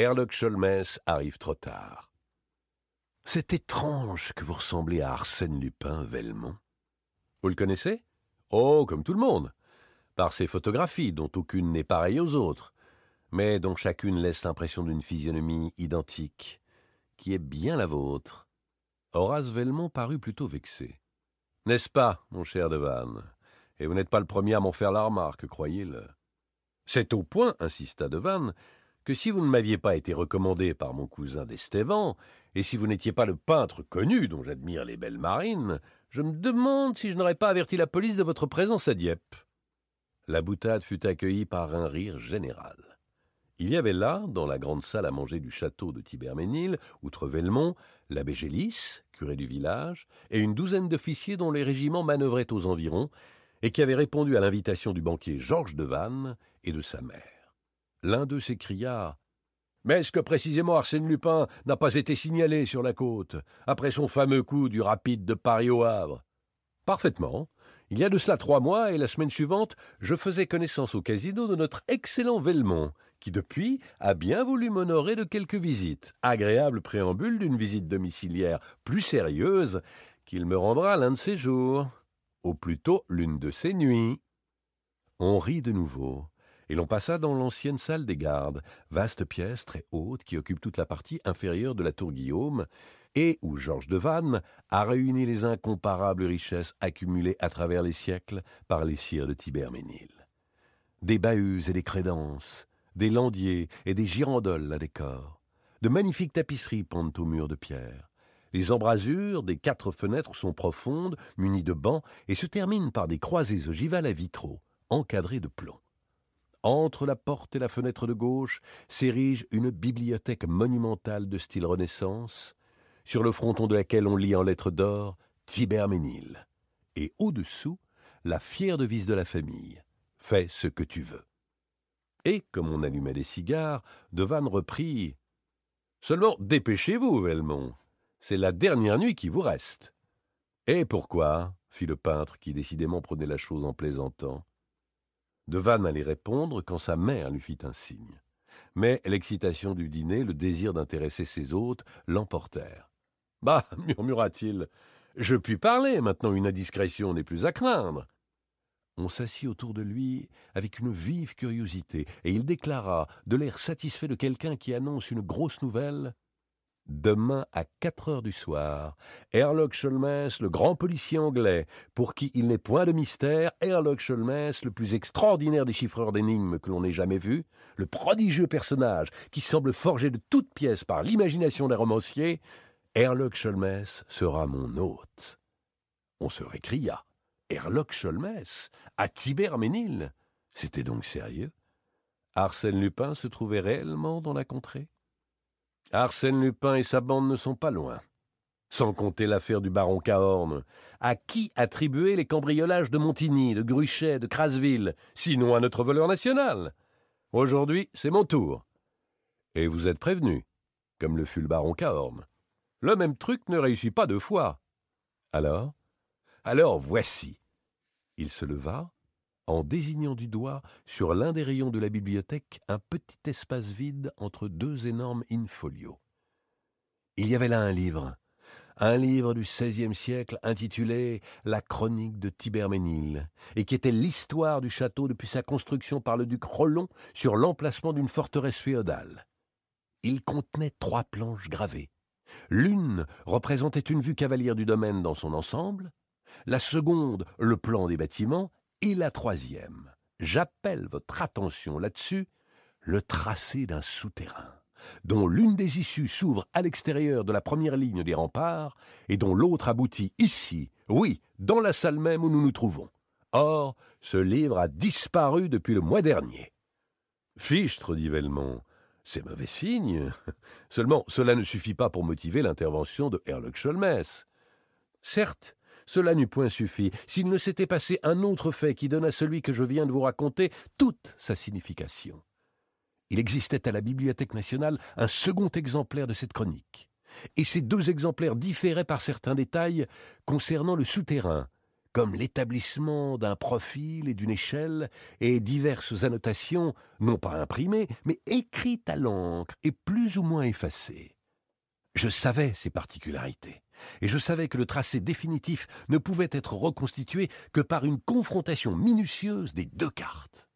Herlock arrive trop tard. C'est étrange que vous ressemblez à Arsène Lupin, Velmont. Vous le connaissez? Oh, comme tout le monde. Par ses photographies, dont aucune n'est pareille aux autres, mais dont chacune laisse l'impression d'une physionomie identique, qui est bien la vôtre. Horace Velmont parut plutôt vexé. N'est-ce pas, mon cher Devanne? Et vous n'êtes pas le premier à m'en faire la remarque, croyez-le. C'est au point, insista Devanne, que si vous ne m'aviez pas été recommandé par mon cousin d'Estévan, et si vous n'étiez pas le peintre connu dont j'admire les belles marines, je me demande si je n'aurais pas averti la police de votre présence à Dieppe. La boutade fut accueillie par un rire général. Il y avait là, dans la grande salle à manger du château de Tiberménil, outre Velmont, l'abbé Gélis, curé du village, et une douzaine d'officiers dont les régiments manœuvraient aux environs, et qui avaient répondu à l'invitation du banquier Georges de Vannes et de sa mère. L'un d'eux s'écria mais est-ce que précisément Arsène Lupin n'a pas été signalé sur la côte, après son fameux coup du rapide de Paris au Havre? Parfaitement. Il y a de cela trois mois, et la semaine suivante, je faisais connaissance au casino de notre excellent Velmont, qui depuis a bien voulu m'honorer de quelques visites, agréable préambule d'une visite domiciliaire plus sérieuse qu'il me rendra l'un de ces jours, ou plutôt l'une de ces nuits. On rit de nouveau et l'on passa dans l'ancienne salle des gardes, vaste pièce très haute qui occupe toute la partie inférieure de la tour Guillaume, et où Georges de Vannes a réuni les incomparables richesses accumulées à travers les siècles par les sires de Tiberménil. Des bahuts et des crédences, des landiers et des girandoles à décor, de magnifiques tapisseries pendent aux murs de pierre. Les embrasures des quatre fenêtres sont profondes, munies de bancs, et se terminent par des croisées ogivales à vitraux, encadrées de plomb. Entre la porte et la fenêtre de gauche s'érige une bibliothèque monumentale de style Renaissance, sur le fronton de laquelle on lit en lettres d'or Tiberménil, et au-dessous la fière devise de la famille Fais ce que tu veux. Et, comme on allumait des cigares, Devanne reprit Seulement dépêchez-vous, Velmont. C'est la dernière nuit qui vous reste. Et pourquoi? fit le peintre, qui décidément prenait la chose en plaisantant. Devanne allait répondre quand sa mère lui fit un signe. Mais l'excitation du dîner, le désir d'intéresser ses hôtes l'emportèrent. Bah, murmura-t-il, je puis parler, maintenant une indiscrétion n'est plus à craindre. On s'assit autour de lui avec une vive curiosité, et il déclara, de l'air satisfait de quelqu'un qui annonce une grosse nouvelle Demain à quatre heures du soir, Herlock Sholmès, le grand policier anglais, pour qui il n'est point de mystère, Herlock Sholmès, le plus extraordinaire des chiffreurs d'énigmes que l'on ait jamais vu, le prodigieux personnage qui semble forgé de toutes pièces par l'imagination des romanciers, Herlock Sholmès sera mon hôte. On se récria. Herlock Sholmès, à Tiberménil. C'était donc sérieux? Arsène Lupin se trouvait réellement dans la contrée? Arsène Lupin et sa bande ne sont pas loin. Sans compter l'affaire du baron Cahorn. À qui attribuer les cambriolages de Montigny, de Gruchet, de Crasville, sinon à notre voleur national? Aujourd'hui, c'est mon tour. Et vous êtes prévenu, comme le fut le baron Cahorn. Le même truc ne réussit pas deux fois. Alors? Alors voici. Il se leva, en désignant du doigt sur l'un des rayons de la bibliothèque un petit espace vide entre deux énormes in-folios. Il y avait là un livre, un livre du XVIe siècle intitulé La chronique de Tiberménil, et qui était l'histoire du château depuis sa construction par le duc Rollon sur l'emplacement d'une forteresse féodale. Il contenait trois planches gravées. L'une représentait une vue cavalière du domaine dans son ensemble, la seconde le plan des bâtiments, et la troisième, j'appelle votre attention là-dessus, le tracé d'un souterrain, dont l'une des issues s'ouvre à l'extérieur de la première ligne des remparts, et dont l'autre aboutit ici, oui, dans la salle même où nous nous trouvons. Or, ce livre a disparu depuis le mois dernier. Fichtre, dit Velmont, c'est mauvais signe. Seulement, cela ne suffit pas pour motiver l'intervention de Herlock Sholmès. Certes, cela n'eût point suffi s'il ne s'était passé un autre fait qui donne à celui que je viens de vous raconter toute sa signification. Il existait à la Bibliothèque nationale un second exemplaire de cette chronique, et ces deux exemplaires différaient par certains détails concernant le souterrain, comme l'établissement d'un profil et d'une échelle, et diverses annotations, non pas imprimées, mais écrites à l'encre et plus ou moins effacées. Je savais ces particularités, et je savais que le tracé définitif ne pouvait être reconstitué que par une confrontation minutieuse des deux cartes.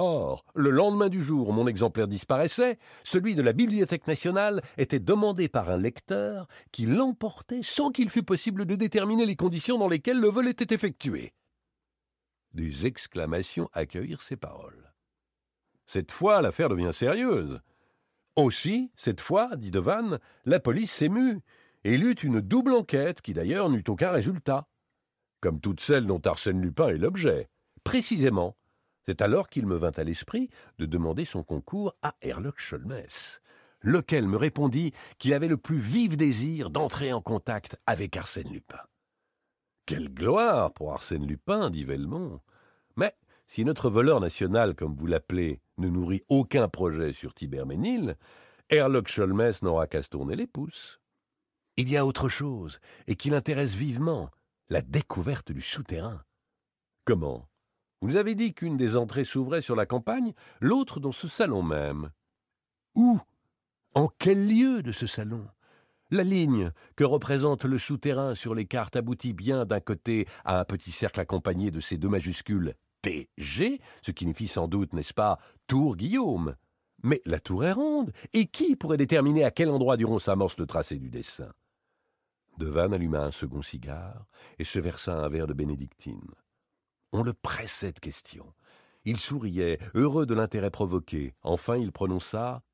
Or, le lendemain du jour où mon exemplaire disparaissait, celui de la Bibliothèque nationale était demandé par un lecteur qui l'emportait sans qu'il fût possible de déterminer les conditions dans lesquelles le vol était effectué. Des exclamations accueillirent ces paroles. Cette fois, l'affaire devient sérieuse. Aussi, cette fois, dit Devanne, la police s'émut, il eut une double enquête qui d'ailleurs n'eut aucun résultat. Comme toutes celles dont Arsène Lupin est l'objet. Précisément, c'est alors qu'il me vint à l'esprit de demander son concours à Herlock Sholmès, lequel me répondit qu'il avait le plus vif désir d'entrer en contact avec Arsène Lupin. Quelle gloire pour Arsène Lupin, dit Velmont. Mais si notre voleur national, comme vous l'appelez, ne nourrit aucun projet sur Tiberménil, Herlock Sholmès n'aura qu'à se tourner les pouces. Il y a autre chose, et qui l'intéresse vivement, la découverte du souterrain. Comment? Vous nous avez dit qu'une des entrées s'ouvrait sur la campagne, l'autre dans ce salon même. Où? En quel lieu de ce salon? La ligne que représente le souterrain sur les cartes aboutit bien d'un côté à un petit cercle accompagné de ces deux majuscules TG, ce qui signifie sans doute, n'est-ce pas, Tour Guillaume. Mais la tour est ronde, et qui pourrait déterminer à quel endroit du rond s'amorce le tracé du dessin? Devanne alluma un second cigare et se versa un verre de bénédictine. On le pressait de questions. Il souriait, heureux de l'intérêt provoqué. Enfin, il prononça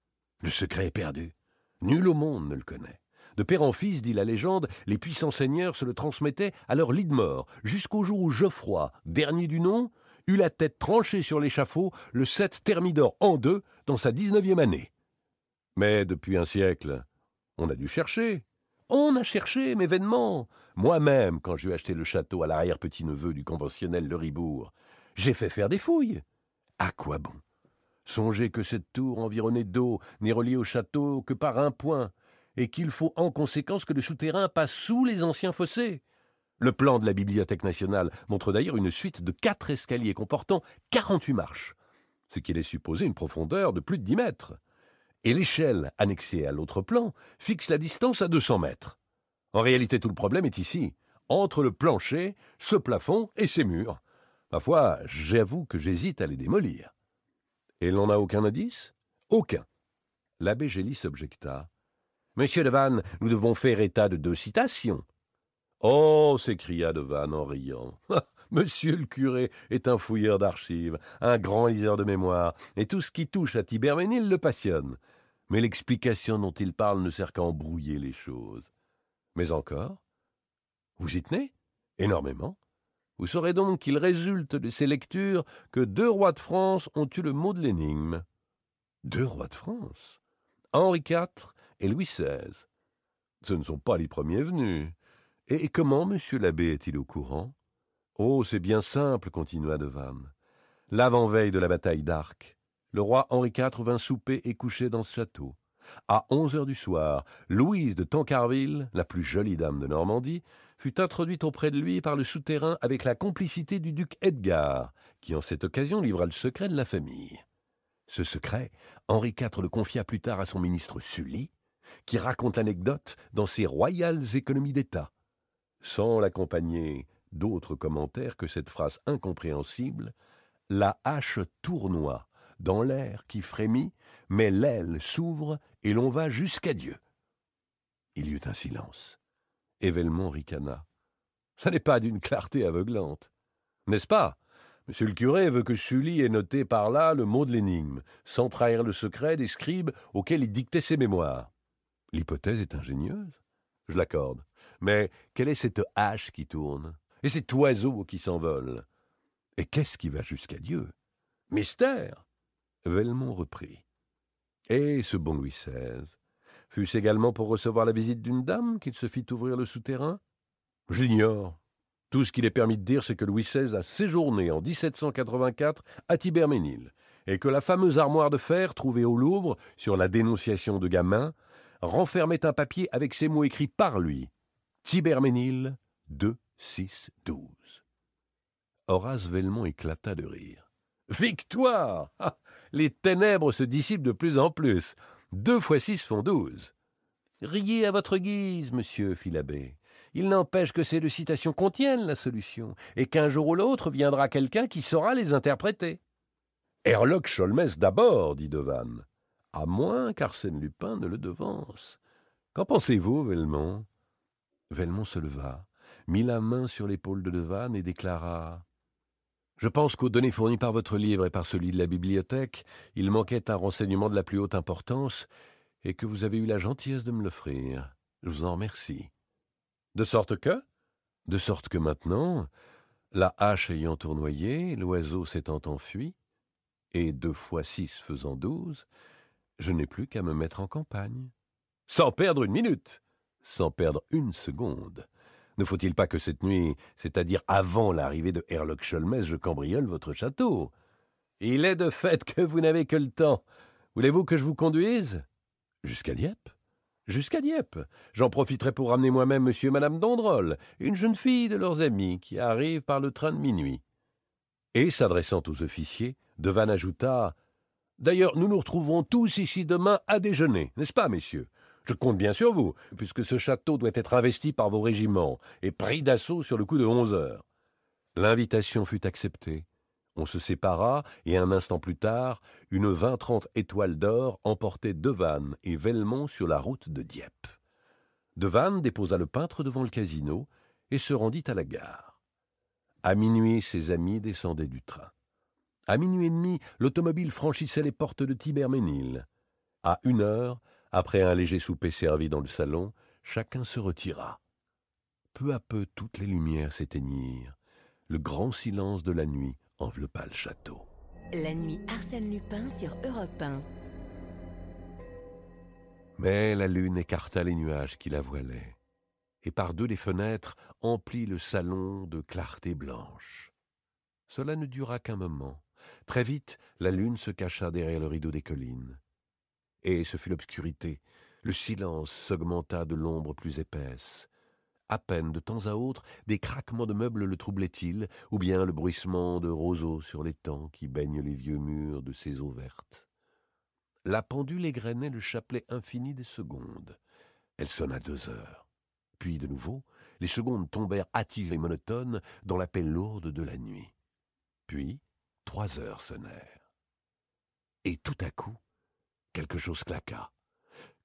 Le secret est perdu. Nul au monde ne le connaît. De père en fils, dit la légende, les puissants seigneurs se le transmettaient à leur lit de mort, jusqu'au jour où Geoffroy, dernier du nom, eut la tête tranchée sur l'échafaud le 7 Thermidor en deux dans sa dix-neuvième année. Mais depuis un siècle, on a dû chercher. On a cherché, mais vainement. Moi-même, quand j'ai acheté le château à l'arrière-petit-neveu du conventionnel Le Ribourg, j'ai fait faire des fouilles. À quoi bon? Songez que cette tour environnée d'eau n'est reliée au château que par un point, et qu'il faut en conséquence que le souterrain passe sous les anciens fossés. Le plan de la Bibliothèque nationale montre d'ailleurs une suite de quatre escaliers comportant quarante-huit marches, ce qui laisse supposer une profondeur de plus de dix mètres et l'échelle annexée à l'autre plan fixe la distance à 200 mètres. En réalité, tout le problème est ici, entre le plancher, ce plafond et ces murs. Parfois, j'avoue que j'hésite à les démolir. Et l'on n'a aucun indice? Aucun. L'abbé Gélis objecta. Monsieur Devanne, nous devons faire état de deux citations. Oh s'écria Devanne en riant. Monsieur le curé est un fouilleur d'archives, un grand liseur de mémoire, et tout ce qui touche à Tiberménil le passionne mais l'explication dont il parle ne sert qu'à embrouiller les choses. Mais encore Vous y tenez Énormément. Vous saurez donc qu'il résulte de ces lectures que deux rois de France ont eu le mot de l'énigme. Deux rois de France? Henri IV et Louis XVI. Ce ne sont pas les premiers venus. Et comment monsieur l'abbé est-il au courant? Oh, c'est bien simple, continua Devanne. L'avant-veille de la bataille d'Arc, le roi Henri IV vint souper et coucher dans ce château. À onze heures du soir, Louise de Tancarville, la plus jolie dame de Normandie, fut introduite auprès de lui par le souterrain avec la complicité du duc Edgar, qui en cette occasion livra le secret de la famille. Ce secret, Henri IV le confia plus tard à son ministre Sully, qui raconte l'anecdote dans ses royales économies d'État, sans l'accompagner d'autres commentaires que cette phrase incompréhensible La hache tournoie dans l'air qui frémit, mais l'aile s'ouvre et l'on va jusqu'à Dieu. Il y eut un silence. Événement ricana. Ça n'est pas d'une clarté aveuglante. N'est-ce pas? Monsieur le curé veut que Sully ait noté par là le mot de l'énigme, sans trahir le secret des scribes auxquels il dictait ses mémoires. L'hypothèse est ingénieuse, je l'accorde. Mais quelle est cette hache qui tourne? Et cet oiseau qui s'envole? Et qu'est-ce qui va jusqu'à Dieu? Mystère Velmont reprit. Et ce bon Louis XVI Fut-ce également pour recevoir la visite d'une dame qu'il se fit ouvrir le souterrain? J'ignore. Tout ce qu'il est permis de dire, c'est que Louis XVI a séjourné en 1784 à Tiberménil, et que la fameuse armoire de fer trouvée au Louvre sur la dénonciation de Gamin renfermait un papier avec ces mots écrits par lui Tiberménil 2, 6, 12. Horace Velmont éclata de rire. Victoire ah, Les ténèbres se dissipent de plus en plus. Deux fois six font douze. Riez à votre guise, monsieur, fit l'abbé. Il n'empêche que ces deux citations contiennent la solution, et qu'un jour ou l'autre viendra quelqu'un qui saura les interpréter. Herlock Sholmès d'abord, dit Devanne. À moins qu'Arsène Lupin ne le devance. Qu'en pensez-vous, Velmont? Velmont se leva, mit la main sur l'épaule de Devanne et déclara Je pense qu'aux données fournies par votre livre et par celui de la bibliothèque, il manquait un renseignement de la plus haute importance, et que vous avez eu la gentillesse de me l'offrir. Je vous en remercie. De sorte que? De sorte que maintenant, la hache ayant tournoyé, l'oiseau s'étant enfui, et deux fois six faisant douze, je n'ai plus qu'à me mettre en campagne. Sans perdre une minute, sans perdre une seconde. Ne faut-il pas que cette nuit, c'est-à-dire avant l'arrivée de Herlock Sholmès, je cambriole votre château? Il est de fait que vous n'avez que le temps. Voulez-vous que je vous conduise? Jusqu'à Dieppe Jusqu'à Dieppe. J'en profiterai pour ramener moi-même monsieur et madame Dondrol, une jeune fille de leurs amis qui arrive par le train de minuit. Et, s'adressant aux officiers, Devanne ajouta D'ailleurs, nous nous retrouverons tous ici demain à déjeuner, n'est-ce pas, messieurs? Je compte bien sur vous, puisque ce château doit être investi par vos régiments et pris d'assaut sur le coup de onze heures. L'invitation fut acceptée. On se sépara, et un instant plus tard, une vingt-trente étoiles d'or emportaient Devanne et Velmont sur la route de Dieppe. Devanne déposa le peintre devant le casino et se rendit à la gare. À minuit, ses amis descendaient du train. À minuit et demi, l'automobile franchissait les portes de Tiberménil. À une heure, après un léger souper servi dans le salon, chacun se retira. Peu à peu, toutes les lumières s'éteignirent. Le grand silence de la nuit enveloppa le château. La nuit Arsène Lupin sur Europe 1. Mais la lune écarta les nuages qui la voilaient, et par deux des fenêtres emplit le salon de clarté blanche. Cela ne dura qu'un moment. Très vite, la lune se cacha derrière le rideau des collines. Et ce fut l'obscurité. Le silence s'augmenta de l'ombre plus épaisse. À peine, de temps à autre, des craquements de meubles le troublaient-ils, ou bien le bruissement de roseaux sur l'étang qui baigne les vieux murs de ses eaux vertes. La pendule égrenait le chapelet infini des secondes. Elle sonna deux heures. Puis, de nouveau, les secondes tombèrent hâtives et monotones dans la paix lourde de la nuit. Puis, trois heures sonnèrent. Et tout à coup, quelque chose claqua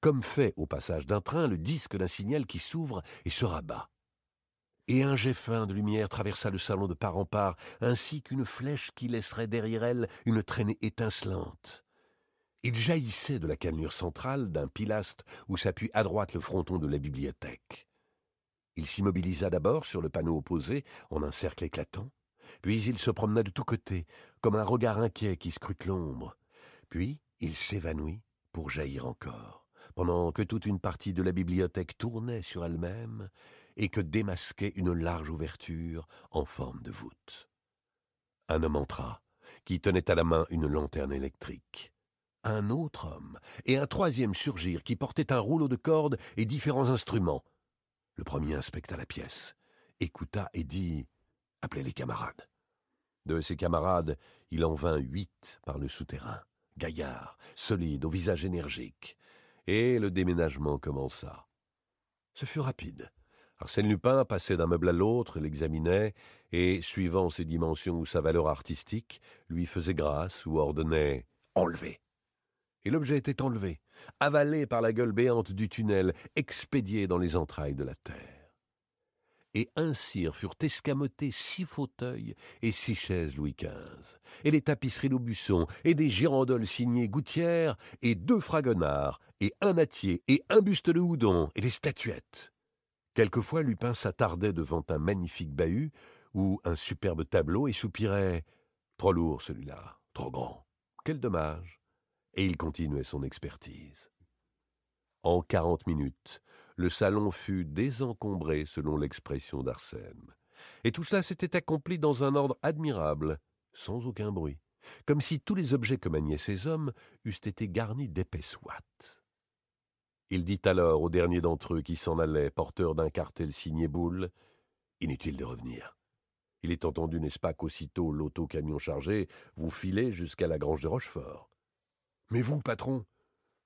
comme fait au passage d'un train le disque d'un signal qui s'ouvre et se rabat. Et un jet fin de lumière traversa le salon de part en part, ainsi qu'une flèche qui laisserait derrière elle une traînée étincelante. Il jaillissait de la cannelure centrale d'un pilastre où s'appuie à droite le fronton de la bibliothèque. Il s'immobilisa d'abord sur le panneau opposé en un cercle éclatant, puis il se promena de tous côtés, comme un regard inquiet qui scrute l'ombre. Puis il s'évanouit pour jaillir encore pendant que toute une partie de la bibliothèque tournait sur elle-même et que démasquait une large ouverture en forme de voûte. Un homme entra, qui tenait à la main une lanterne électrique. Un autre homme et un troisième surgirent, qui portait un rouleau de cordes et différents instruments. Le premier inspecta la pièce, écouta et dit Appelez les camarades. De ses camarades, il en vint huit par le souterrain, gaillards, solides, au visage énergique et le déménagement commença. Ce fut rapide. Arsène Lupin passait d'un meuble à l'autre, l'examinait, et, suivant ses dimensions ou sa valeur artistique, lui faisait grâce ou ordonnait Enlever. Et l'objet était enlevé, avalé par la gueule béante du tunnel, expédié dans les entrailles de la terre et ainsi furent escamotés six fauteuils et six chaises Louis XV, et les tapisseries d'Aubusson, et des girandoles signées Gouttière, et deux fragonards, et un nattier, et un buste de Houdon, et des statuettes. Quelquefois Lupin s'attardait devant un magnifique bahut ou un superbe tableau et soupirait Trop lourd celui-là, trop grand. Quel dommage. Et il continuait son expertise. En quarante minutes, le salon fut désencombré selon l'expression d'Arsène. Et tout cela s'était accompli dans un ordre admirable, sans aucun bruit, comme si tous les objets que maniaient ces hommes eussent été garnis d'épaisses ouates. Il dit alors au dernier d'entre eux qui s'en allait, porteur d'un cartel signé boule Inutile de revenir. Il est entendu, n'est-ce pas, qu'aussitôt l'auto-camion chargé, vous filez jusqu'à la grange de Rochefort. Mais vous, patron,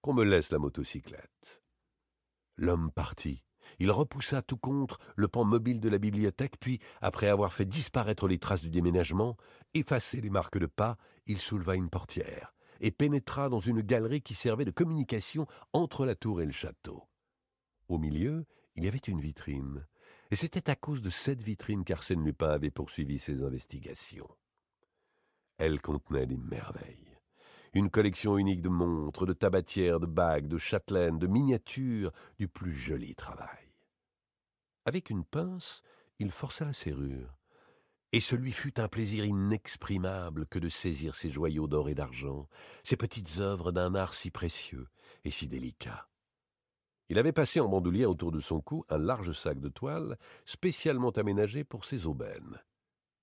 qu'on me laisse la motocyclette. L'homme partit. Il repoussa tout contre le pan mobile de la bibliothèque, puis, après avoir fait disparaître les traces du déménagement, effacé les marques de pas, il souleva une portière et pénétra dans une galerie qui servait de communication entre la tour et le château. Au milieu, il y avait une vitrine, et c'était à cause de cette vitrine qu'Arsène Lupin avait poursuivi ses investigations. Elle contenait des merveilles. Une collection unique de montres, de tabatières, de bagues, de châtelaines, de miniatures, du plus joli travail. Avec une pince, il força la serrure, et ce lui fut un plaisir inexprimable que de saisir ces joyaux d'or et d'argent, ces petites œuvres d'un art si précieux et si délicat. Il avait passé en bandoulière autour de son cou un large sac de toile spécialement aménagé pour ses aubaines.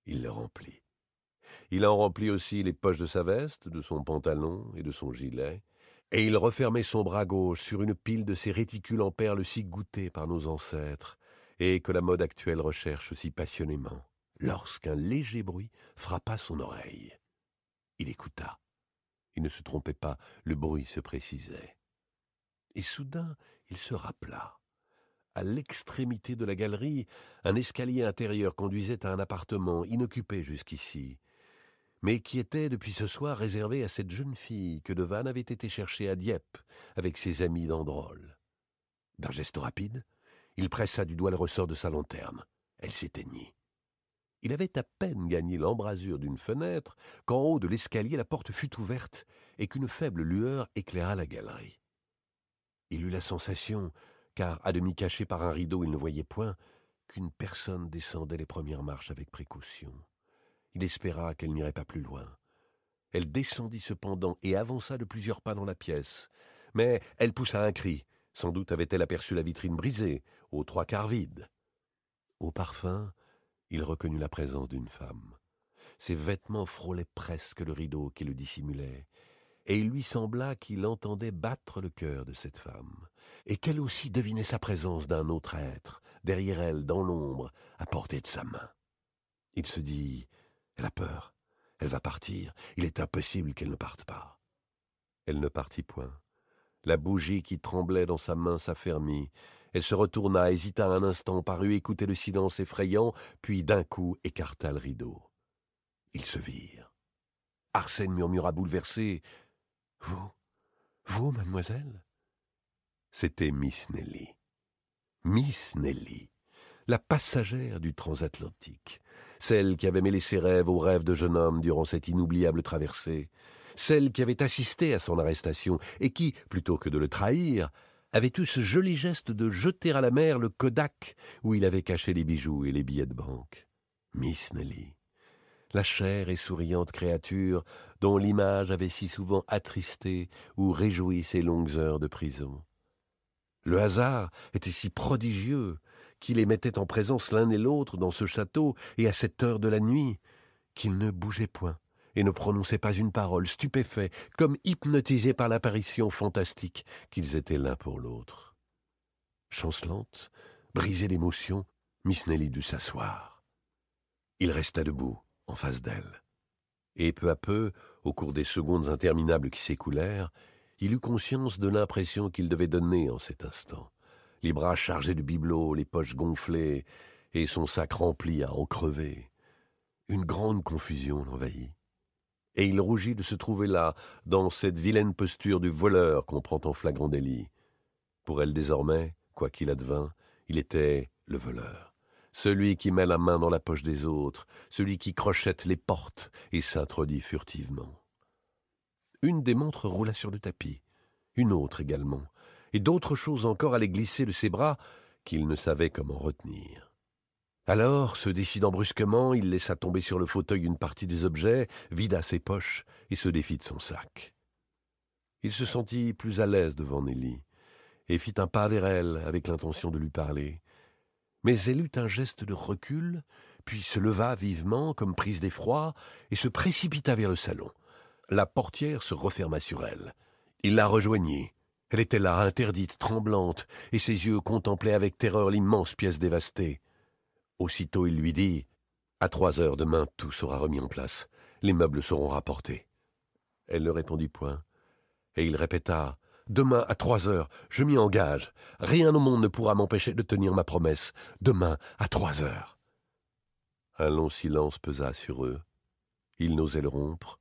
Il le remplit. Il en remplit aussi les poches de sa veste, de son pantalon et de son gilet, et il refermait son bras gauche sur une pile de ces réticules en perles si goûtées par nos ancêtres, et que la mode actuelle recherche si passionnément lorsqu'un léger bruit frappa son oreille. Il écouta. Il ne se trompait pas, le bruit se précisait. Et soudain, il se rappela. À l'extrémité de la galerie, un escalier intérieur conduisait à un appartement inoccupé jusqu'ici, mais qui était depuis ce soir réservé à cette jeune fille que Devanne avait été chercher à Dieppe avec ses amis d'Androl. D'un geste rapide, il pressa du doigt le ressort de sa lanterne. Elle s'éteignit. Il avait à peine gagné l'embrasure d'une fenêtre qu'en haut de l'escalier la porte fut ouverte et qu'une faible lueur éclaira la galerie. Il eut la sensation, car à demi caché par un rideau il ne voyait point, qu'une personne descendait les premières marches avec précaution. Il espéra qu'elle n'irait pas plus loin. Elle descendit cependant et avança de plusieurs pas dans la pièce. Mais elle poussa un cri. Sans doute avait-elle aperçu la vitrine brisée, aux trois quarts vide. Au parfum, il reconnut la présence d'une femme. Ses vêtements frôlaient presque le rideau qui le dissimulait, et il lui sembla qu'il entendait battre le cœur de cette femme, et qu'elle aussi devinait sa présence d'un autre être, derrière elle, dans l'ombre, à portée de sa main. Il se dit Elle a peur, elle va partir, il est impossible qu'elle ne parte pas. Elle ne partit point. La bougie qui tremblait dans sa main s'affermit, elle se retourna, hésita un instant, parut écouter le silence effrayant, puis d'un coup écarta le rideau. Ils se virent. Arsène murmura bouleversé. Vous Vous, mademoiselle? C'était Miss Nelly. Miss Nelly, la passagère du transatlantique, celle qui avait mêlé ses rêves aux rêves de jeune homme durant cette inoubliable traversée, celle qui avait assisté à son arrestation et qui, plutôt que de le trahir, avait eu ce joli geste de jeter à la mer le Kodak où il avait caché les bijoux et les billets de banque. Miss Nelly, la chère et souriante créature dont l'image avait si souvent attristé ou réjoui ses longues heures de prison. Le hasard était si prodigieux qu'il les mettait en présence l'un et l'autre dans ce château et à cette heure de la nuit, qu'ils ne bougeaient point et ne prononçaient pas une parole, stupéfaits, comme hypnotisés par l'apparition fantastique qu'ils étaient l'un pour l'autre. Chancelante, brisée d'émotion, Miss Nelly dut s'asseoir. Il resta debout, en face d'elle. Et peu à peu, au cours des secondes interminables qui s'écoulèrent, il eut conscience de l'impression qu'il devait donner en cet instant. Les bras chargés de bibelots, les poches gonflées, et son sac rempli à en crever. Une grande confusion l'envahit et il rougit de se trouver là, dans cette vilaine posture du voleur qu'on prend en flagrant délit. Pour elle désormais, quoi qu'il advint, il était le voleur, celui qui met la main dans la poche des autres, celui qui crochette les portes et s'introduit furtivement. Une des montres roula sur le tapis, une autre également, et d'autres choses encore allaient glisser de ses bras qu'il ne savait comment retenir. Alors, se décidant brusquement, il laissa tomber sur le fauteuil une partie des objets, vida ses poches et se défit de son sac. Il se sentit plus à l'aise devant Nelly, et fit un pas vers elle avec l'intention de lui parler. Mais elle eut un geste de recul, puis se leva vivement, comme prise d'effroi, et se précipita vers le salon. La portière se referma sur elle. Il la rejoignit. Elle était là, interdite, tremblante, et ses yeux contemplaient avec terreur l'immense pièce dévastée. Aussitôt il lui dit À trois heures demain, tout sera remis en place. Les meubles seront rapportés. Elle ne répondit point, et il répéta Demain à trois heures, je m'y engage. Rien au monde ne pourra m'empêcher de tenir ma promesse. Demain à trois heures. Un long silence pesa sur eux. Il n'osait le rompre,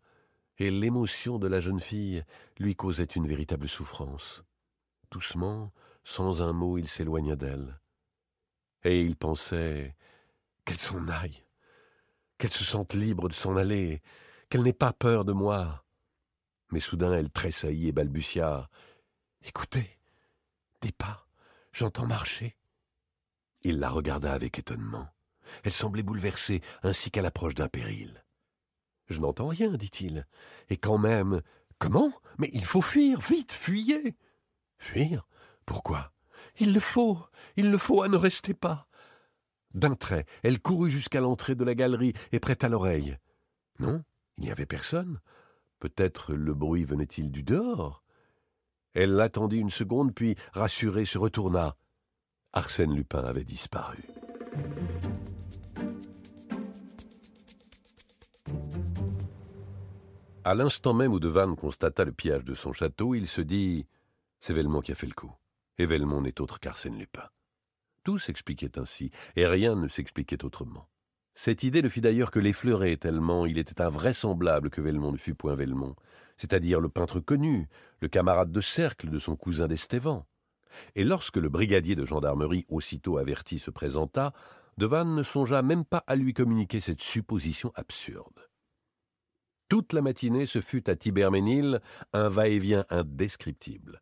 et l'émotion de la jeune fille lui causait une véritable souffrance. Doucement, sans un mot, il s'éloigna d'elle. Et il pensait qu'elle s'en aille, qu'elle se sente libre de s'en aller, qu'elle n'ait pas peur de moi. Mais soudain elle tressaillit et balbutia. Écoutez, des pas, j'entends marcher. Il la regarda avec étonnement. Elle semblait bouleversée, ainsi qu'à l'approche d'un péril. Je n'entends rien, dit-il. Et quand même. Comment? Mais il faut fuir, vite, fuyez. Fuir? Pourquoi? Il le faut, il le faut, à ne rester pas. D'un trait, elle courut jusqu'à l'entrée de la galerie et prêta l'oreille. Non, il n'y avait personne. Peut-être le bruit venait-il du dehors Elle l'attendit une seconde, puis, rassurée, se retourna. Arsène Lupin avait disparu. À l'instant même où Devanne constata le pillage de son château, il se dit C'est Velmont qui a fait le coup. Et Velmont n'est autre qu'Arsène Lupin. Tout s'expliquait ainsi, et rien ne s'expliquait autrement. Cette idée ne fit d'ailleurs que l'effleurer, tellement il était invraisemblable que Velmont ne fût point Velmont, c'est-à-dire le peintre connu, le camarade de cercle de son cousin d'Estévan. Et lorsque le brigadier de gendarmerie, aussitôt averti, se présenta, Devanne ne songea même pas à lui communiquer cette supposition absurde. Toute la matinée, ce fut à Tiberménil un va-et-vient indescriptible.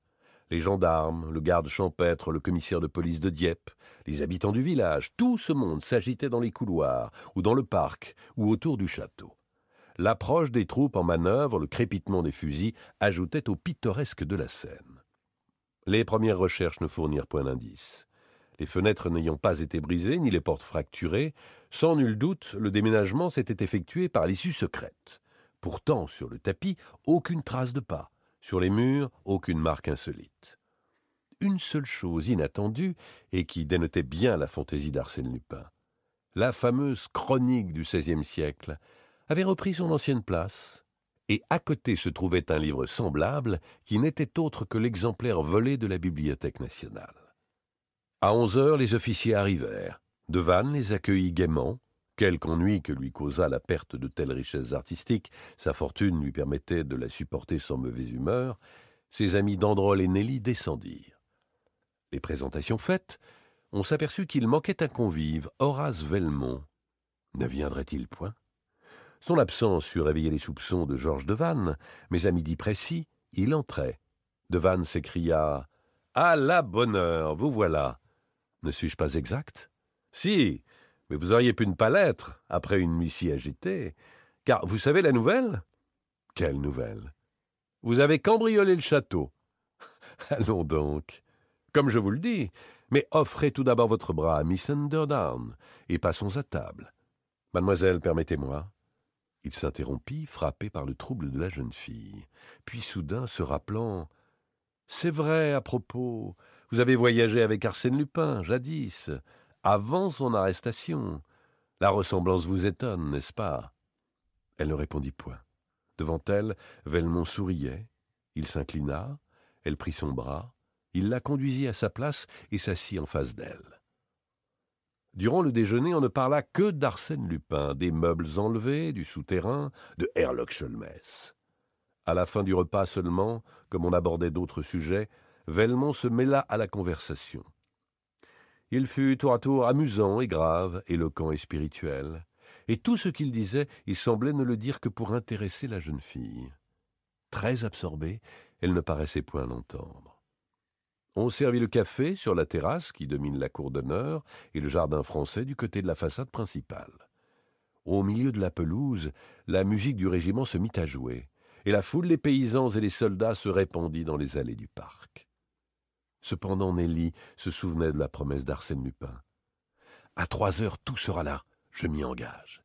Les gendarmes, le garde champêtre, le commissaire de police de Dieppe, les habitants du village, tout ce monde s'agitait dans les couloirs, ou dans le parc, ou autour du château. L'approche des troupes en manœuvre, le crépitement des fusils, ajoutaient au pittoresque de la scène. Les premières recherches ne fournirent point d'indice. Les fenêtres n'ayant pas été brisées, ni les portes fracturées, sans nul doute, le déménagement s'était effectué par l'issue secrète. Pourtant, sur le tapis, aucune trace de pas. Sur les murs, aucune marque insolite. Une seule chose inattendue, et qui dénotait bien la fantaisie d'Arsène Lupin. La fameuse chronique du XVIe siècle avait repris son ancienne place, et à côté se trouvait un livre semblable qui n'était autre que l'exemplaire volé de la Bibliothèque nationale. À onze heures, les officiers arrivèrent. Devanne les accueillit gaiement, Quelque ennui que lui causa la perte de telles richesses artistiques, sa fortune lui permettait de la supporter sans mauvaise humeur, ses amis Dandrol et Nelly descendirent. Les présentations faites, on s'aperçut qu'il manquait un convive, Horace Velmont. Ne viendrait-il point? Son absence eût réveillé les soupçons de Georges Devanne, mais à midi précis, il entrait. Devanne s'écria À la bonne heure, vous voilà Ne suis-je pas exact? Si, mais vous auriez pu ne pas l'être, après une nuit si agitée. Car vous savez la nouvelle? Quelle nouvelle? Vous avez cambriolé le château. Allons donc. Comme je vous le dis, mais offrez tout d'abord votre bras à Miss Underdown, et passons à table. Mademoiselle, permettez-moi. Il s'interrompit, frappé par le trouble de la jeune fille. Puis soudain, se rappelant C'est vrai, à propos, vous avez voyagé avec Arsène Lupin, jadis avant son arrestation. La ressemblance vous étonne, n'est-ce pas? Elle ne répondit point. Devant elle, Velmont souriait. Il s'inclina, elle prit son bras, il la conduisit à sa place et s'assit en face d'elle. Durant le déjeuner, on ne parla que d'Arsène Lupin, des meubles enlevés, du souterrain, de Herlock Sholmès. À la fin du repas seulement, comme on abordait d'autres sujets, Velmont se mêla à la conversation. Il fut tour à tour amusant et grave, éloquent et spirituel, et tout ce qu'il disait, il semblait ne le dire que pour intéresser la jeune fille. Très absorbée, elle ne paraissait point l'entendre. On servit le café sur la terrasse qui domine la cour d'honneur et le jardin français du côté de la façade principale. Au milieu de la pelouse, la musique du régiment se mit à jouer, et la foule des paysans et des soldats se répandit dans les allées du parc. Cependant, Nelly se souvenait de la promesse d'Arsène Lupin. À trois heures, tout sera là, je m'y engage.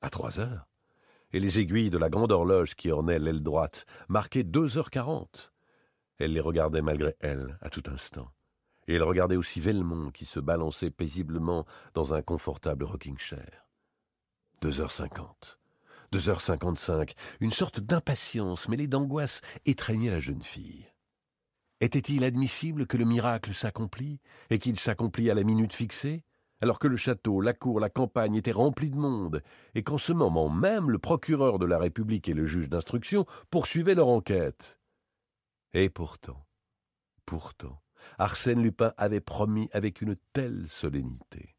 À trois heures Et les aiguilles de la grande horloge qui ornait l'aile droite marquaient deux heures quarante. Elle les regardait malgré elle, à tout instant. Et elle regardait aussi Velmont qui se balançait paisiblement dans un confortable rocking-chair. Deux heures cinquante. Deux heures cinquante-cinq. Une sorte d'impatience mêlée d'angoisse étreignait la jeune fille. Était-il admissible que le miracle s'accomplît, et qu'il s'accomplit à la minute fixée, alors que le château, la cour, la campagne étaient remplis de monde, et qu'en ce moment même le procureur de la République et le juge d'instruction poursuivaient leur enquête? Et pourtant, pourtant, Arsène Lupin avait promis avec une telle solennité.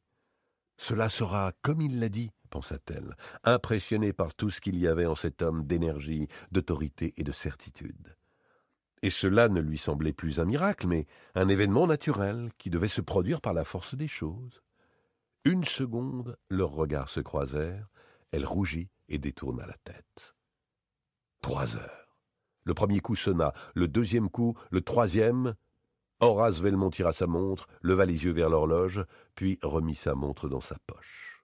Cela sera comme il l'a dit, pensa-t-elle, impressionnée par tout ce qu'il y avait en cet homme d'énergie, d'autorité et de certitude. Et cela ne lui semblait plus un miracle, mais un événement naturel qui devait se produire par la force des choses. Une seconde, leurs regards se croisèrent, elle rougit et détourna la tête. Trois heures. Le premier coup sonna, le deuxième coup, le troisième. Horace Velmont tira sa montre, leva les yeux vers l'horloge, puis remit sa montre dans sa poche.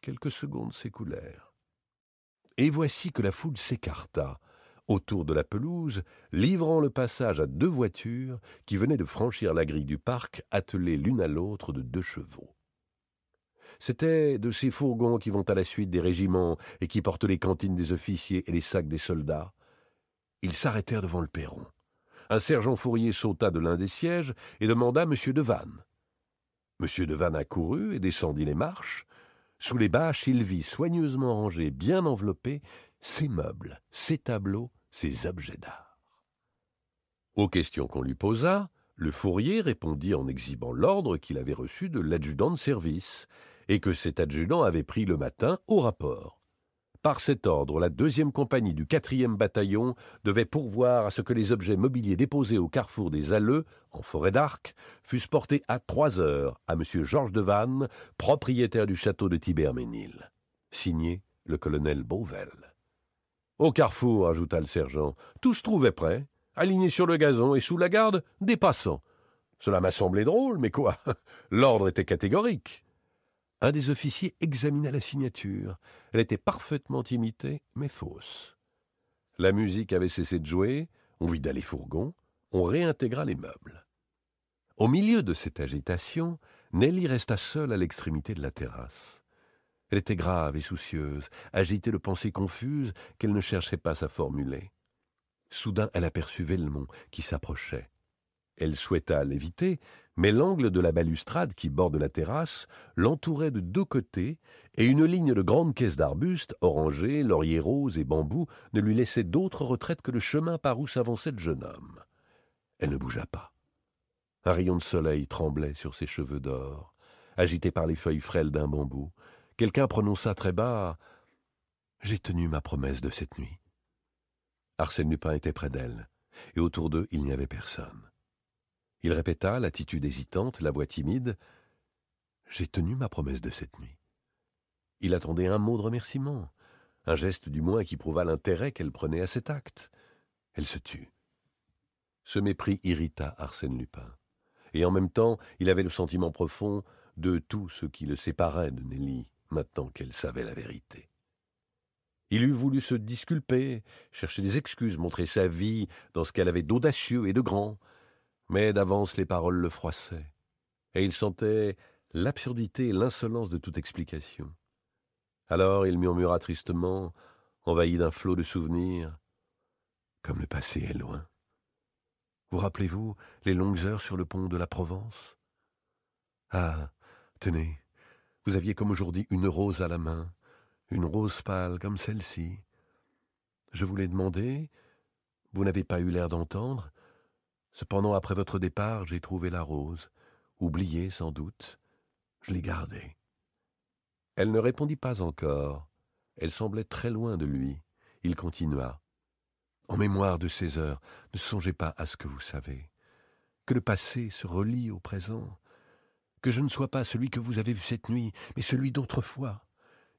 Quelques secondes s'écoulèrent. Et voici que la foule s'écarta, autour de la pelouse, livrant le passage à deux voitures qui venaient de franchir la grille du parc, attelées l'une à l'autre de deux chevaux. C'étaient de ces fourgons qui vont à la suite des régiments et qui portent les cantines des officiers et les sacs des soldats. Ils s'arrêtèrent devant le perron. Un sergent fourrier sauta de l'un des sièges et demanda M. Devanne. M. Devanne accourut et descendit les marches. Sous les bâches, il vit soigneusement rangés, bien enveloppés, ses meubles, ses tableaux, ses objets d'art. Aux questions qu'on lui posa, le fourrier répondit en exhibant l'ordre qu'il avait reçu de l'adjudant de service, et que cet adjudant avait pris le matin au rapport. Par cet ordre, la deuxième compagnie du quatrième bataillon devait pourvoir à ce que les objets mobiliers déposés au carrefour des Alleux, en forêt d'Arc, fussent portés à trois heures à M. Georges de Vannes, propriétaire du château de Tiberménil. Signé le colonel Beauvel. Au carrefour, ajouta le sergent, tout se trouvait prêt, aligné sur le gazon et sous la garde des passants. Cela m'a semblé drôle, mais quoi? L'ordre était catégorique. Un des officiers examina la signature. Elle était parfaitement imitée, mais fausse. La musique avait cessé de jouer, on vida les fourgons, on réintégra les meubles. Au milieu de cette agitation, Nelly resta seule à l'extrémité de la terrasse. Elle était grave et soucieuse, agitée de pensées confuses qu'elle ne cherchait pas à formuler. Soudain, elle aperçut Velmont qui s'approchait. Elle souhaita l'éviter, mais l'angle de la balustrade qui borde la terrasse l'entourait de deux côtés, et une ligne de grandes caisses d'arbustes, orangers, lauriers roses et bambous, ne lui laissait d'autre retraite que le chemin par où s'avançait le jeune homme. Elle ne bougea pas. Un rayon de soleil tremblait sur ses cheveux d'or, agité par les feuilles frêles d'un bambou. Quelqu'un prononça très bas J'ai tenu ma promesse de cette nuit. Arsène Lupin était près d'elle, et autour d'eux il n'y avait personne. Il répéta, l'attitude hésitante, la voix timide. J'ai tenu ma promesse de cette nuit. Il attendait un mot de remerciement, un geste du moins qui prouva l'intérêt qu'elle prenait à cet acte. Elle se tut. Ce mépris irrita Arsène Lupin, et en même temps il avait le sentiment profond de tout ce qui le séparait de Nelly, maintenant qu'elle savait la vérité. Il eût voulu se disculper, chercher des excuses, montrer sa vie dans ce qu'elle avait d'audacieux et de grand, mais d'avance les paroles le froissaient, et il sentait l'absurdité et l'insolence de toute explication. Alors il murmura tristement, envahi d'un flot de souvenirs, comme le passé est loin. Vous rappelez-vous les longues heures sur le pont de la Provence? Ah, tenez, vous aviez comme aujourd'hui une rose à la main, une rose pâle comme celle-ci. Je vous l'ai demandé, vous n'avez pas eu l'air d'entendre, Cependant, après votre départ, j'ai trouvé la rose, oubliée sans doute. Je l'ai gardée. Elle ne répondit pas encore. Elle semblait très loin de lui. Il continua. En mémoire de ces heures, ne songez pas à ce que vous savez. Que le passé se relie au présent. Que je ne sois pas celui que vous avez vu cette nuit, mais celui d'autrefois.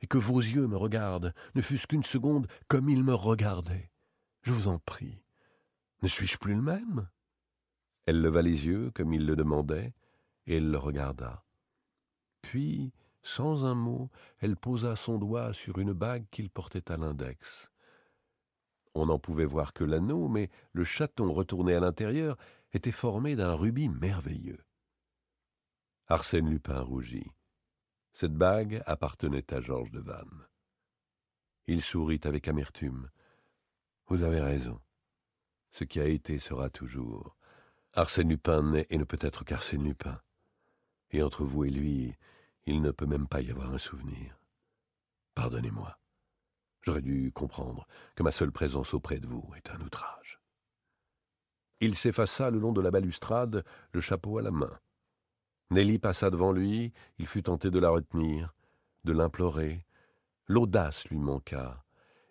Et que vos yeux me regardent, ne fût-ce qu'une seconde, comme ils me regardaient. Je vous en prie. Ne suis-je plus le même? Elle leva les yeux comme il le demandait, et elle le regarda. Puis, sans un mot, elle posa son doigt sur une bague qu'il portait à l'index. On n'en pouvait voir que l'anneau, mais le chaton retourné à l'intérieur était formé d'un rubis merveilleux. Arsène Lupin rougit. Cette bague appartenait à Georges de Vannes. Il sourit avec amertume. Vous avez raison. Ce qui a été sera toujours. Arsène Lupin n'est et ne peut être qu'Arsène Lupin. Et entre vous et lui, il ne peut même pas y avoir un souvenir. Pardonnez-moi. J'aurais dû comprendre que ma seule présence auprès de vous est un outrage. Il s'effaça le long de la balustrade, le chapeau à la main. Nelly passa devant lui, il fut tenté de la retenir, de l'implorer. L'audace lui manqua,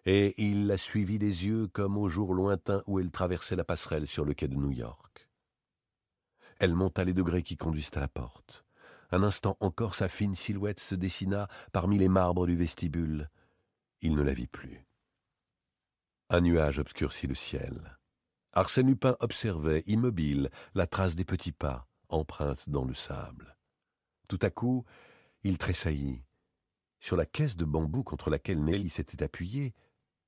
et il la suivit des yeux comme au jour lointain où elle traversait la passerelle sur le quai de New York. Elle monta les degrés qui conduisent à la porte. Un instant encore sa fine silhouette se dessina parmi les marbres du vestibule. Il ne la vit plus. Un nuage obscurcit le ciel. Arsène Lupin observait, immobile, la trace des petits pas, empreinte dans le sable. Tout à coup, il tressaillit. Sur la caisse de bambou contre laquelle Nelly s'était appuyée,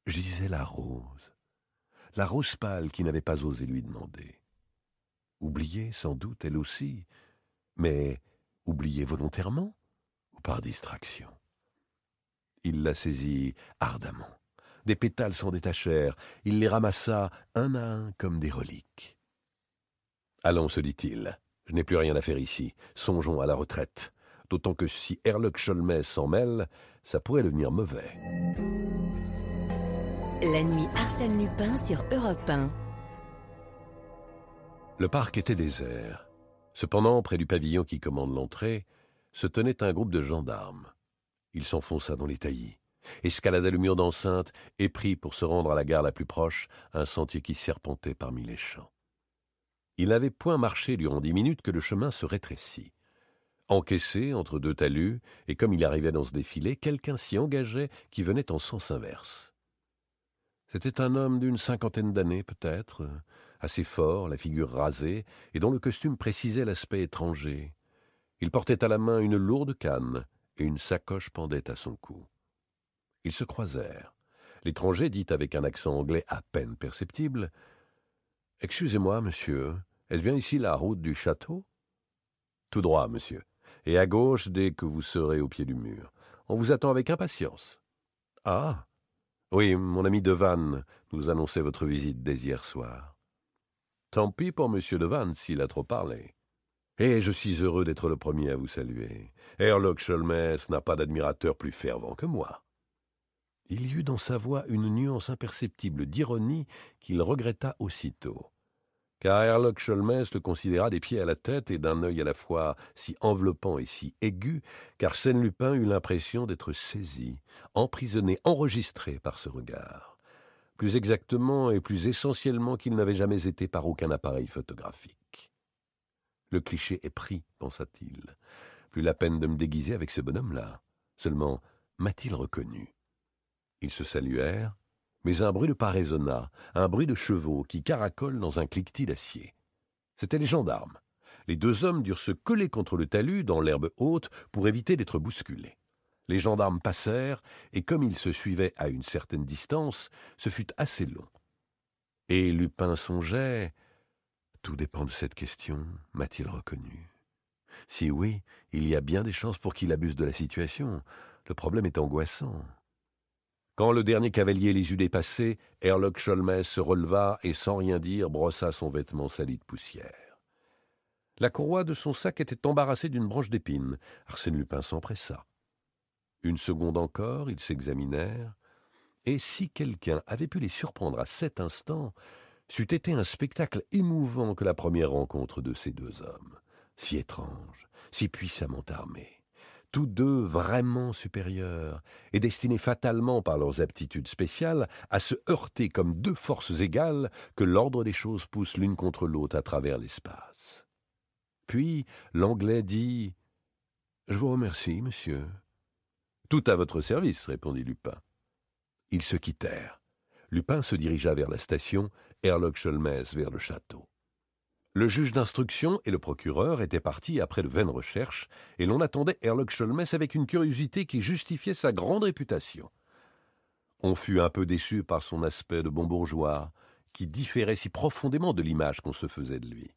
gisait la rose. La rose pâle qui n'avait pas osé lui demander. Oubliée, sans doute, elle aussi, mais oubliée volontairement ou par distraction? Il la saisit ardemment. Des pétales s'en détachèrent, il les ramassa un à un comme des reliques. Allons, se dit-il, je n'ai plus rien à faire ici. Songeons à la retraite. D'autant que si Herlock Sholmès s'en mêle, ça pourrait devenir mauvais. La nuit Arsène Lupin sur Europe 1. Le parc était désert. Cependant, près du pavillon qui commande l'entrée, se tenait un groupe de gendarmes. Il s'enfonça dans les taillis, escalada le mur d'enceinte et prit, pour se rendre à la gare la plus proche, un sentier qui serpentait parmi les champs. Il n'avait point marché durant dix minutes que le chemin se rétrécit. Encaissé entre deux talus, et comme il arrivait dans ce défilé, quelqu'un s'y engageait qui venait en sens inverse. C'était un homme d'une cinquantaine d'années peut-être, assez fort, la figure rasée, et dont le costume précisait l'aspect étranger. Il portait à la main une lourde canne, et une sacoche pendait à son cou. Ils se croisèrent. L'étranger dit avec un accent anglais à peine perceptible Excusez-moi, monsieur, est-ce bien ici la route du château? Tout droit, monsieur, et à gauche dès que vous serez au pied du mur. On vous attend avec impatience. Ah Oui, mon ami Devanne nous annonçait votre visite dès hier soir. Tant pis pour monsieur Devanne s'il a trop parlé. Et je suis heureux d'être le premier à vous saluer. Herlock Sholmès n'a pas d'admirateur plus fervent que moi. Il y eut dans sa voix une nuance imperceptible d'ironie qu'il regretta aussitôt car Herlock Sholmès le considéra des pieds à la tête et d'un œil à la fois si enveloppant et si aigu qu'Arsène Lupin eut l'impression d'être saisi, emprisonné, enregistré par ce regard. Plus exactement et plus essentiellement qu'il n'avait jamais été par aucun appareil photographique. Le cliché est pris, pensa-t-il. Plus la peine de me déguiser avec ce bonhomme-là. Seulement, m'a-t-il reconnu? Ils se saluèrent, mais un bruit de pas résonna, un bruit de chevaux qui caracolent dans un cliquetis d'acier. C'étaient les gendarmes. Les deux hommes durent se coller contre le talus dans l'herbe haute pour éviter d'être bousculés. Les gendarmes passèrent, et comme ils se suivaient à une certaine distance, ce fut assez long. Et Lupin songeait Tout dépend de cette question. M'a-t-il reconnu Si oui, il y a bien des chances pour qu'il abuse de la situation. Le problème est angoissant. Quand le dernier cavalier les eut dépassés, Herlock Sholmès se releva et sans rien dire brossa son vêtement sali de poussière. La courroie de son sac était embarrassée d'une branche d'épines. Arsène Lupin s'empressa. Une seconde encore, ils s'examinèrent, et si quelqu'un avait pu les surprendre à cet instant, c'eût été un spectacle émouvant que la première rencontre de ces deux hommes, si étrange, si puissamment armés tous deux vraiment supérieurs, et destinés fatalement par leurs aptitudes spéciales à se heurter comme deux forces égales que l'ordre des choses pousse l'une contre l'autre à travers l'espace. Puis l'Anglais dit Je vous remercie, monsieur. Tout à votre service, répondit Lupin. Ils se quittèrent. Lupin se dirigea vers la station, Herlock Sholmès vers le château. Le juge d'instruction et le procureur étaient partis après de vaines recherches, et l'on attendait Herlock Sholmès avec une curiosité qui justifiait sa grande réputation. On fut un peu déçu par son aspect de bon bourgeois, qui différait si profondément de l'image qu'on se faisait de lui.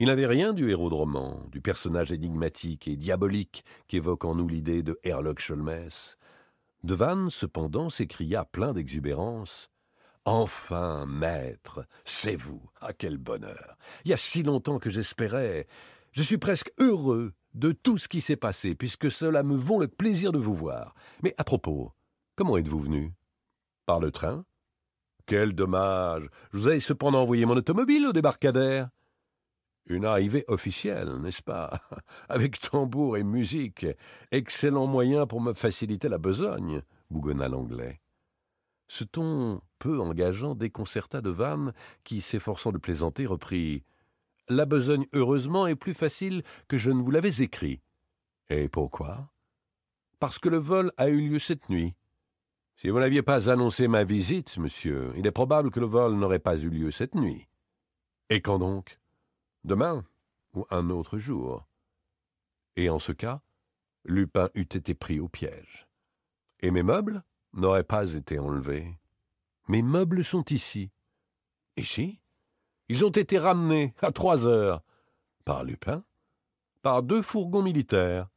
Il n'avait rien du héros de roman, du personnage énigmatique et diabolique qu'évoque en nous l'idée de Herlock Sholmès. Devanne, cependant, s'écria plein d'exubérance. Enfin, maître, c'est vous. Ah, quel bonheur. Il y a si longtemps que j'espérais. Je suis presque heureux de tout ce qui s'est passé, puisque cela me vaut le plaisir de vous voir. Mais à propos, comment êtes-vous venu? Par le train? Quel dommage. Je vous avais cependant envoyé mon automobile au débarcadère. Une arrivée officielle, n'est-ce pas? Avec tambour et musique. Excellent moyen pour me faciliter la besogne, bougonna l'anglais. Ce ton peu engageant déconcerta de Vannes, qui, s'efforçant de plaisanter, reprit La besogne, heureusement, est plus facile que je ne vous l'avais écrit. Et pourquoi Parce que le vol a eu lieu cette nuit. Si vous n'aviez pas annoncé ma visite, monsieur, il est probable que le vol n'aurait pas eu lieu cette nuit. Et quand donc? Demain ou un autre jour. Et en ce cas, Lupin eût été pris au piège. Et mes meubles n'auraient pas été enlevés. Mes meubles sont ici. Ici? Ils ont été ramenés à trois heures. Par Lupin Par deux fourgons militaires.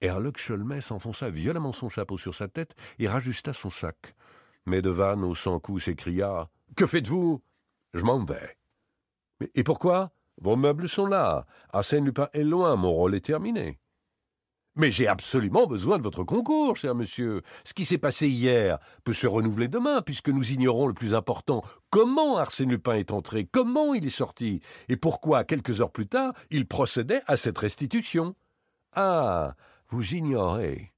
Herlock Sholmès enfonça violemment son chapeau sur sa tête et rajusta son sac. Mais Devanne, au sans-coup, s'écria Que faites-vous? Je m'en vais. Mais et pourquoi? Vos meubles sont là. Arsène Lupin est loin, mon rôle est terminé. Mais j'ai absolument besoin de votre concours, cher monsieur. Ce qui s'est passé hier peut se renouveler demain, puisque nous ignorons le plus important. Comment Arsène Lupin est entré? Comment il est sorti? Et pourquoi, quelques heures plus tard, il procédait à cette restitution? Ah, vous ignorez.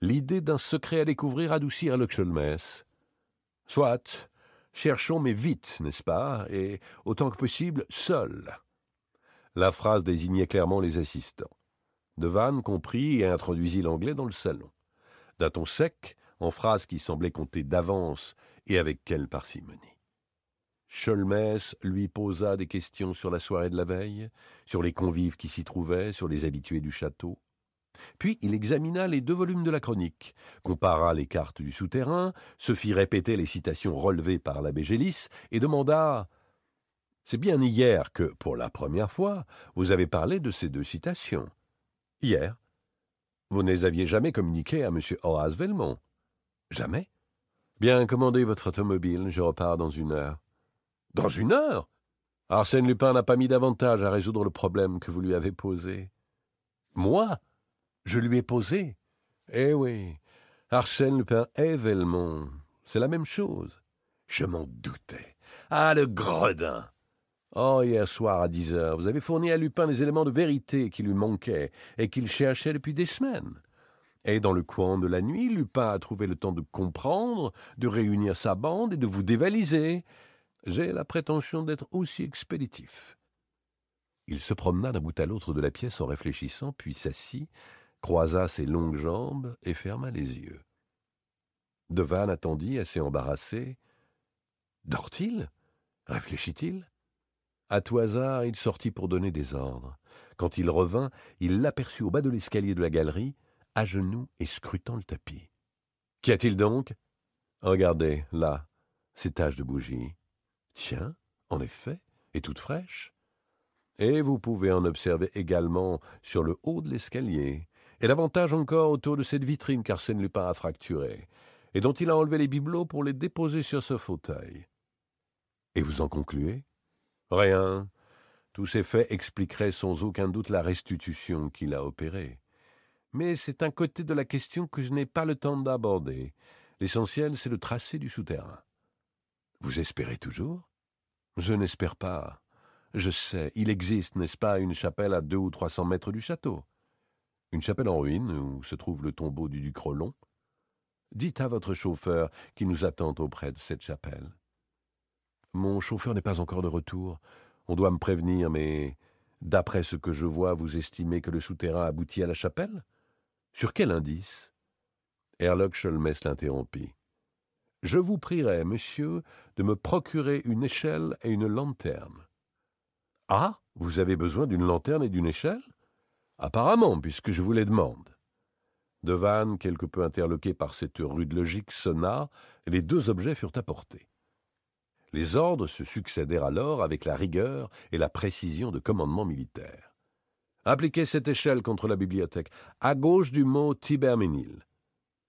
L'idée d'un secret à découvrir adoucit à Soit, Cherchons, mais vite, n'est-ce pas, et autant que possible, seul. La phrase désignait clairement les assistants. Devanne comprit et introduisit l'anglais dans le salon. D'un ton sec, en phrases qui semblaient compter d'avance et avec quelle parcimonie. Scholmès lui posa des questions sur la soirée de la veille, sur les convives qui s'y trouvaient, sur les habitués du château. Puis il examina les deux volumes de la chronique, compara les cartes du souterrain, se fit répéter les citations relevées par l'abbé Gélis, et demanda C'est bien hier que, pour la première fois, vous avez parlé de ces deux citations. Hier. Vous ne les aviez jamais communiquées à M. Horace Velmont. Jamais. Bien, commandez votre automobile, je repars dans une heure. Dans une heure? Arsène Lupin n'a pas mis davantage à résoudre le problème que vous lui avez posé. Moi? Je lui ai posé. Eh oui, Arsène Lupin et Velmont, c'est la même chose. Je m'en doutais. Ah, le gredin Oh, hier soir à dix heures, vous avez fourni à Lupin les éléments de vérité qui lui manquaient et qu'il cherchait depuis des semaines. Et dans le coin de la nuit, Lupin a trouvé le temps de comprendre, de réunir sa bande et de vous dévaliser. J'ai la prétention d'être aussi expéditif. Il se promena d'un bout à l'autre de la pièce en réfléchissant, puis s'assit, croisa ses longues jambes et ferma les yeux. Devanne attendit, assez embarrassé. Dort-il? Réfléchit-il? À tout hasard, il sortit pour donner des ordres. Quand il revint, il l'aperçut au bas de l'escalier de la galerie, à genoux et scrutant le tapis. Qu'y a-t-il donc Regardez, là, ces taches de bougie. Tiens, en effet, et toutes fraîches. Et vous pouvez en observer également sur le haut de l'escalier, et davantage encore autour de cette vitrine qu'Arsène Lupin a fracturée, et dont il a enlevé les bibelots pour les déposer sur ce fauteuil. Et vous en concluez? Rien. Tous ces faits expliqueraient sans aucun doute la restitution qu'il a opérée. Mais c'est un côté de la question que je n'ai pas le temps d'aborder. L'essentiel, c'est le tracé du souterrain. Vous espérez toujours? Je n'espère pas. Je sais, il existe, n'est-ce pas, une chapelle à deux ou trois cents mètres du château une chapelle en ruine où se trouve le tombeau du duc Rollon. Dites à votre chauffeur qu'il nous attend auprès de cette chapelle. Mon chauffeur n'est pas encore de retour. On doit me prévenir, mais d'après ce que je vois, vous estimez que le souterrain aboutit à la chapelle? Sur quel indice? Herlock Scholmès l'interrompit. Je vous prierai, monsieur, de me procurer une échelle et une lanterne. Ah Vous avez besoin d'une lanterne et d'une échelle? Apparemment, puisque je vous les demande. Devanne, quelque peu interloqué par cette rude logique, sonna, et les deux objets furent apportés. Les ordres se succédèrent alors avec la rigueur et la précision de commandements militaires. Appliquez cette échelle contre la bibliothèque, à gauche du mot Tiberménil.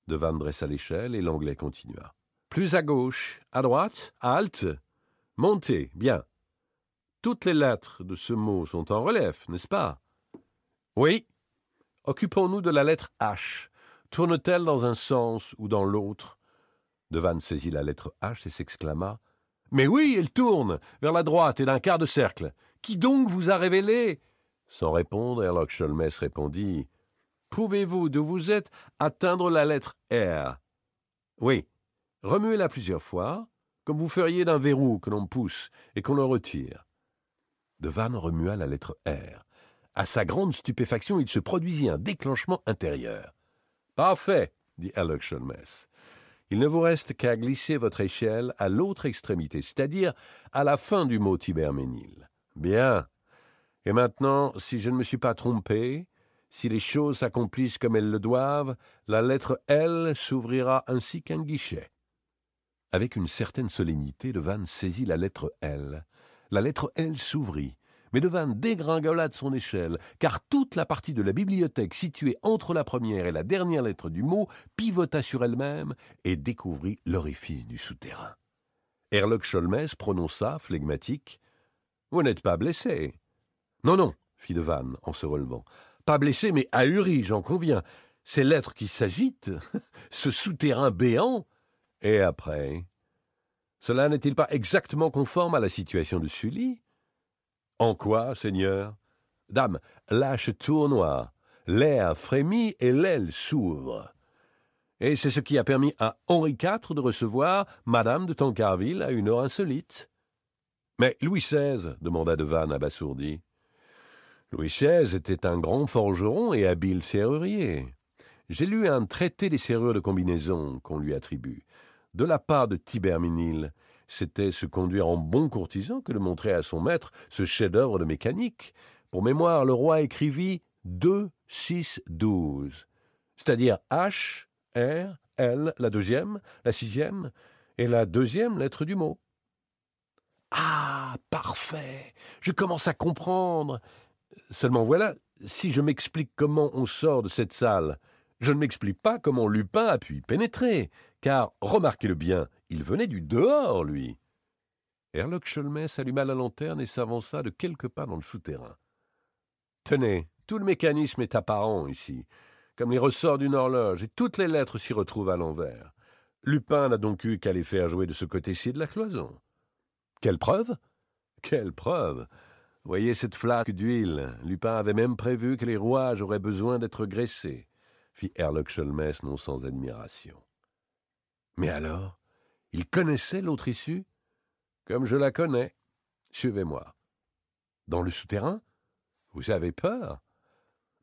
Devanne dressa l'échelle et l'anglais continua. Plus à gauche, à droite, halte, montez, bien. Toutes les lettres de ce mot sont en relief, n'est-ce pas? Oui. Occupons-nous de la lettre H. Tourne-t-elle dans un sens ou dans l'autre? Devanne saisit la lettre H et s'exclama mais oui, elle tourne, vers la droite et d'un quart de cercle. Qui donc vous a révélé? Sans répondre, Herlock Sholmès répondit Pouvez-vous, d'où vous êtes, atteindre la lettre R? Oui. Remuez-la plusieurs fois, comme vous feriez d'un verrou que l'on pousse et qu'on le retire. Devanne remua la lettre R. À sa grande stupéfaction, il se produisit un déclenchement intérieur. Parfait, dit Herlock. Il ne vous reste qu'à glisser votre échelle à l'autre extrémité, c'est-à-dire à la fin du mot Tiberménil. Bien. Et maintenant, si je ne me suis pas trompé, si les choses s'accomplissent comme elles le doivent, la lettre L s'ouvrira ainsi qu'un guichet. Avec une certaine solennité, Vannes saisit la lettre L. La lettre L s'ouvrit, mais Devanne dégringola de son échelle, car toute la partie de la bibliothèque située entre la première et la dernière lettre du mot pivota sur elle-même et découvrit l'orifice du souterrain. Herlock Sholmès prononça, flegmatique Vous n'êtes pas blessé. Non, non, fit Devanne en se relevant. Pas blessé, mais ahuri, j'en conviens. Ces lettres qui s'agitent, ce souterrain béant. Et après Cela n'est-il pas exactement conforme à la situation de Sully? En quoi, Seigneur? Dame, lâche tournoie, l'air frémit et l'aile s'ouvre. Et c'est ce qui a permis à Henri IV de recevoir Madame de Tancarville à une heure insolite. Mais Louis XVI demanda Devanne abasourdi. Louis XVI était un grand forgeron et habile serrurier. J'ai lu un traité des serrures de combinaison qu'on lui attribue, de la part de Tiberminil, c'était se conduire en bon courtisan que de montrer à son maître ce chef-d'œuvre de mécanique. Pour mémoire, le roi écrivit 2, 6, 12, c'est-à-dire H, R, L, la deuxième, la sixième et la deuxième lettre du mot. Ah, parfait. Je commence à comprendre. Seulement voilà, si je m'explique comment on sort de cette salle, je ne m'explique pas comment Lupin a pu y pénétrer, car, remarquez-le bien, il venait du dehors, lui. Herlock Sholmès alluma la lanterne et s'avança de quelques pas dans le souterrain. Tenez, tout le mécanisme est apparent ici, comme les ressorts d'une horloge, et toutes les lettres s'y retrouvent à l'envers. Lupin n'a donc eu qu'à les faire jouer de ce côté-ci de la cloison. Quelle preuve? Quelle preuve? Voyez cette flaque d'huile. Lupin avait même prévu que les rouages auraient besoin d'être graissés, fit Herlock Sholmès non sans admiration. Mais alors? Il connaissait l'autre issue? Comme je la connais. Suivez-moi. Dans le souterrain? Vous avez peur?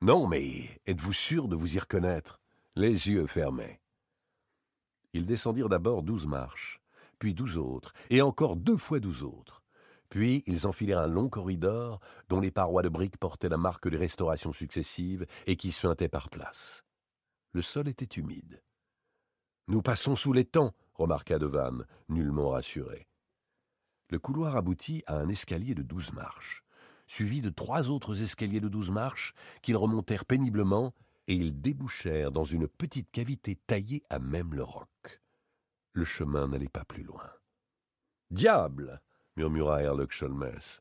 Non, mais êtes-vous sûr de vous y reconnaître? Les yeux fermés. Ils descendirent d'abord douze marches, puis douze autres, et encore deux fois douze autres. Puis ils enfilèrent un long corridor dont les parois de briques portaient la marque des restaurations successives et qui suintaient par places. Le sol était humide. Nous passons sous les temps, remarqua Devanne, nullement rassuré. Le couloir aboutit à un escalier de douze marches, suivi de trois autres escaliers de douze marches qu'ils remontèrent péniblement, et ils débouchèrent dans une petite cavité taillée à même le roc. Le chemin n'allait pas plus loin. Diable murmura Herlock Sholmès.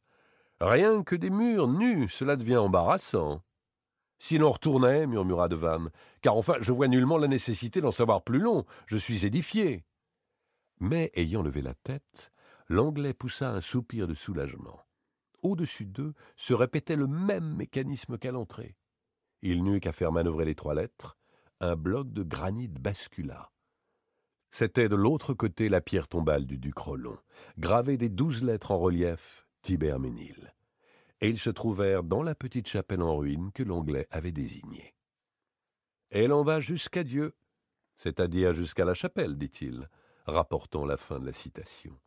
Rien que des murs nus, cela devient embarrassant. Si l'on retournait, murmura Devanne, car enfin je vois nullement la nécessité d'en savoir plus long, je suis édifié. Mais, ayant levé la tête, l'Anglais poussa un soupir de soulagement. Au-dessus d'eux se répétait le même mécanisme qu'à l'entrée. Il n'eut qu'à faire manœuvrer les trois lettres. Un bloc de granit bascula. C'était de l'autre côté la pierre tombale du duc Rollon, gravée des douze lettres en relief Tiberménil. Et ils se trouvèrent dans la petite chapelle en ruine que l'Anglais avait désignée. Elle en va jusqu'à Dieu, c'est-à-dire jusqu'à la chapelle, dit-il rapportant la fin de la citation.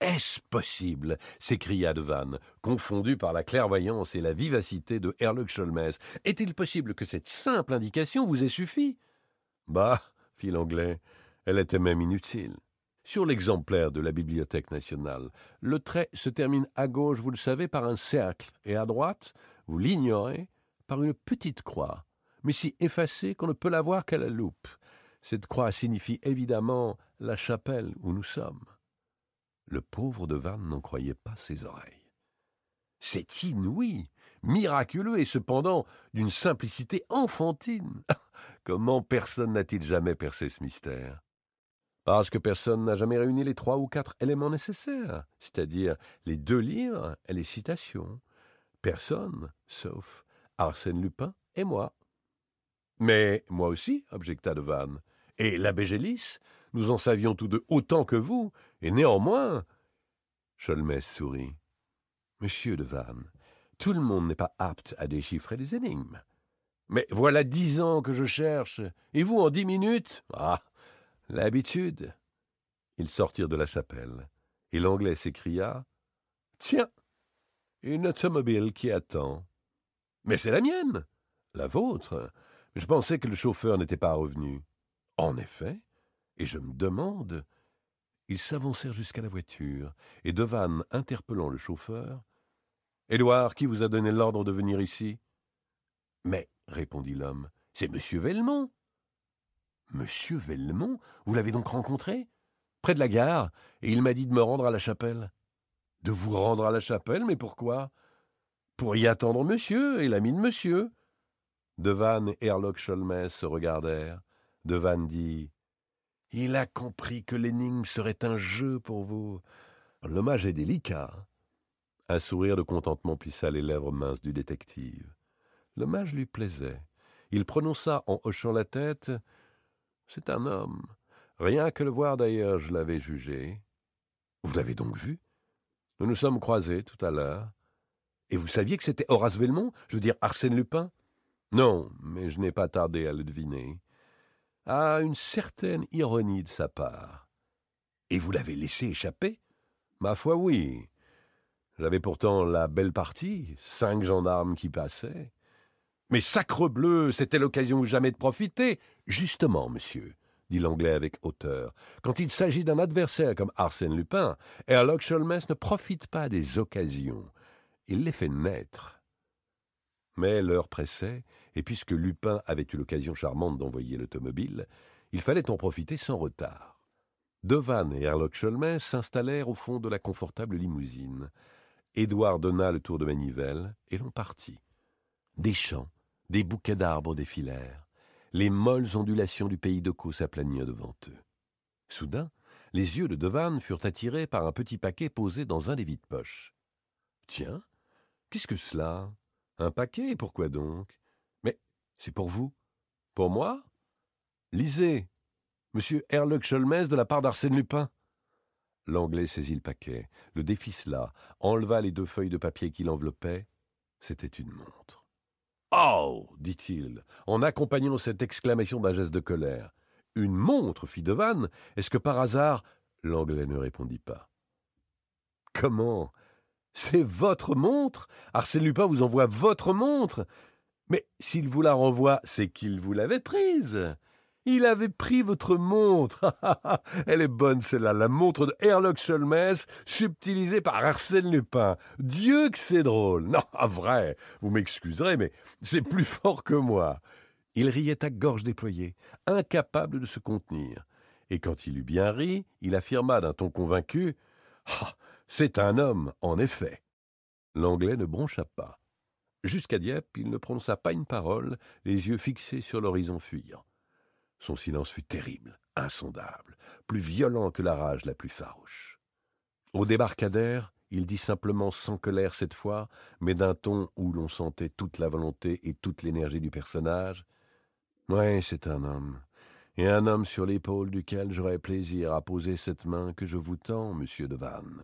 Est-ce possible? s'écria Devanne, confondu par la clairvoyance et la vivacité de Herlock Sholmès. Est-il possible que cette simple indication vous ait suffi? Bah, fit l'anglais, elle était même inutile. sur l'exemplaire de la Bibliothèque nationale. Le trait se termine à gauche, vous le savez, par un cercle, et à droite, vous l'ignorez, par une petite croix, mais si effacée qu'on ne peut la voir qu'à la loupe. Cette croix signifie évidemment la chapelle où nous sommes. Le pauvre de Vannes n'en croyait pas ses oreilles. C'est inouï, miraculeux et cependant d'une simplicité enfantine. Comment personne n'a-t-il jamais percé ce mystère? Parce que personne n'a jamais réuni les trois ou quatre éléments nécessaires, c'est-à-dire les deux livres et les citations. Personne, sauf Arsène Lupin et moi. Mais moi aussi, objecta Devanne. Et l'abbé Gélis, nous en savions tous deux autant que vous, et néanmoins. Cholmès sourit. Monsieur Devanne, tout le monde n'est pas apte à déchiffrer les énigmes. Mais voilà dix ans que je cherche, et vous en dix minutes? Ah L'habitude Ils sortirent de la chapelle, et l'anglais s'écria Tiens Une automobile qui attend. Mais c'est la mienne La vôtre Je pensais que le chauffeur n'était pas revenu. En effet, et je me demande. Ils s'avancèrent jusqu'à la voiture, et Devanne, interpellant le chauffeur, Édouard, qui vous a donné l'ordre de venir ici? Mais, répondit l'homme, c'est monsieur Velmont. Monsieur Velmont Vous l'avez donc rencontré? Près de la gare, et il m'a dit de me rendre à la chapelle. De vous rendre à la chapelle, mais pourquoi? Pour y attendre monsieur et l'ami de monsieur. Devanne et Herlock Sholmès se regardèrent. Devanne dit Il a compris que l'énigme serait un jeu pour vous. L'hommage est délicat. Un sourire de contentement plissa les lèvres minces du détective. L'hommage lui plaisait. Il prononça en hochant la tête C'est un homme. Rien que le voir d'ailleurs, je l'avais jugé. Vous l'avez donc vu? Nous nous sommes croisés tout à l'heure. Et vous saviez que c'était Horace Velmont? Je veux dire Arsène Lupin? Non, mais je n'ai pas tardé à le deviner. À une certaine ironie de sa part. Et vous l'avez laissé échapper? Ma foi, oui. J'avais pourtant la belle partie, cinq gendarmes qui passaient. Mais sacrebleu, c'était l'occasion jamais de profiter. Justement, monsieur, dit l'anglais avec hauteur, quand il s'agit d'un adversaire comme Arsène Lupin, Herlock Sholmès ne profite pas des occasions. Il les fait naître. Mais l'heure pressait, et puisque Lupin avait eu l'occasion charmante d'envoyer l'automobile, il fallait en profiter sans retard. Devanne et Herlock Sholmès s'installèrent au fond de la confortable limousine. Édouard donna le tour de manivelle, et l'on partit. Des champs, des bouquets d'arbres défilèrent. Les molles ondulations du pays de Caux s'aplanirent devant eux. Soudain, les yeux de Devanne furent attirés par un petit paquet posé dans un des vides-poches. Tiens, qu'est-ce que cela? Un paquet, pourquoi donc? Mais c'est pour vous Pour moi? Lisez Monsieur Herlock Sholmès de la part d'Arsène Lupin. L'anglais saisit le paquet, le déficela, enleva les deux feuilles de papier qui l'enveloppaient. C'était une montre. Oh dit-il, en accompagnant cette exclamation d'un geste de colère. Une montre, fit Devanne Est-ce que par hasard. L'anglais ne répondit pas. Comment? C'est votre montre Arsène Lupin vous envoie votre montre Mais s'il vous la renvoie, c'est qu'il vous l'avait prise. Il avait pris votre montre. Elle est bonne, celle-là, la montre de Herlock Sholmès, subtilisée par Arsène Lupin. Dieu que c'est drôle. Non, vrai, vous m'excuserez, mais c'est plus fort que moi. Il riait à gorge déployée, incapable de se contenir. Et quand il eut bien ri, il affirma d'un ton convaincu Ah, c'est un homme, en effet. L'anglais ne broncha pas. Jusqu'à Dieppe, il ne prononça pas une parole, les yeux fixés sur l'horizon fuyant. Son silence fut terrible, insondable, plus violent que la rage la plus farouche. Au débarcadère, il dit simplement sans colère cette fois, mais d'un ton où l'on sentait toute la volonté et toute l'énergie du personnage. Ouais, c'est un homme, et un homme sur l'épaule duquel j'aurais plaisir à poser cette main que je vous tends, monsieur de Vannes.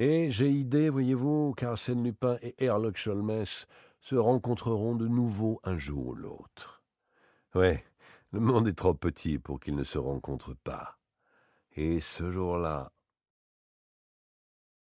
Et j'ai idée, voyez-vous, qu'Arsène Lupin et Herlock Sholmès se rencontreront de nouveau un jour ou l'autre. Ouais, le monde est trop petit pour qu'ils ne se rencontrent pas. Et ce jour-là,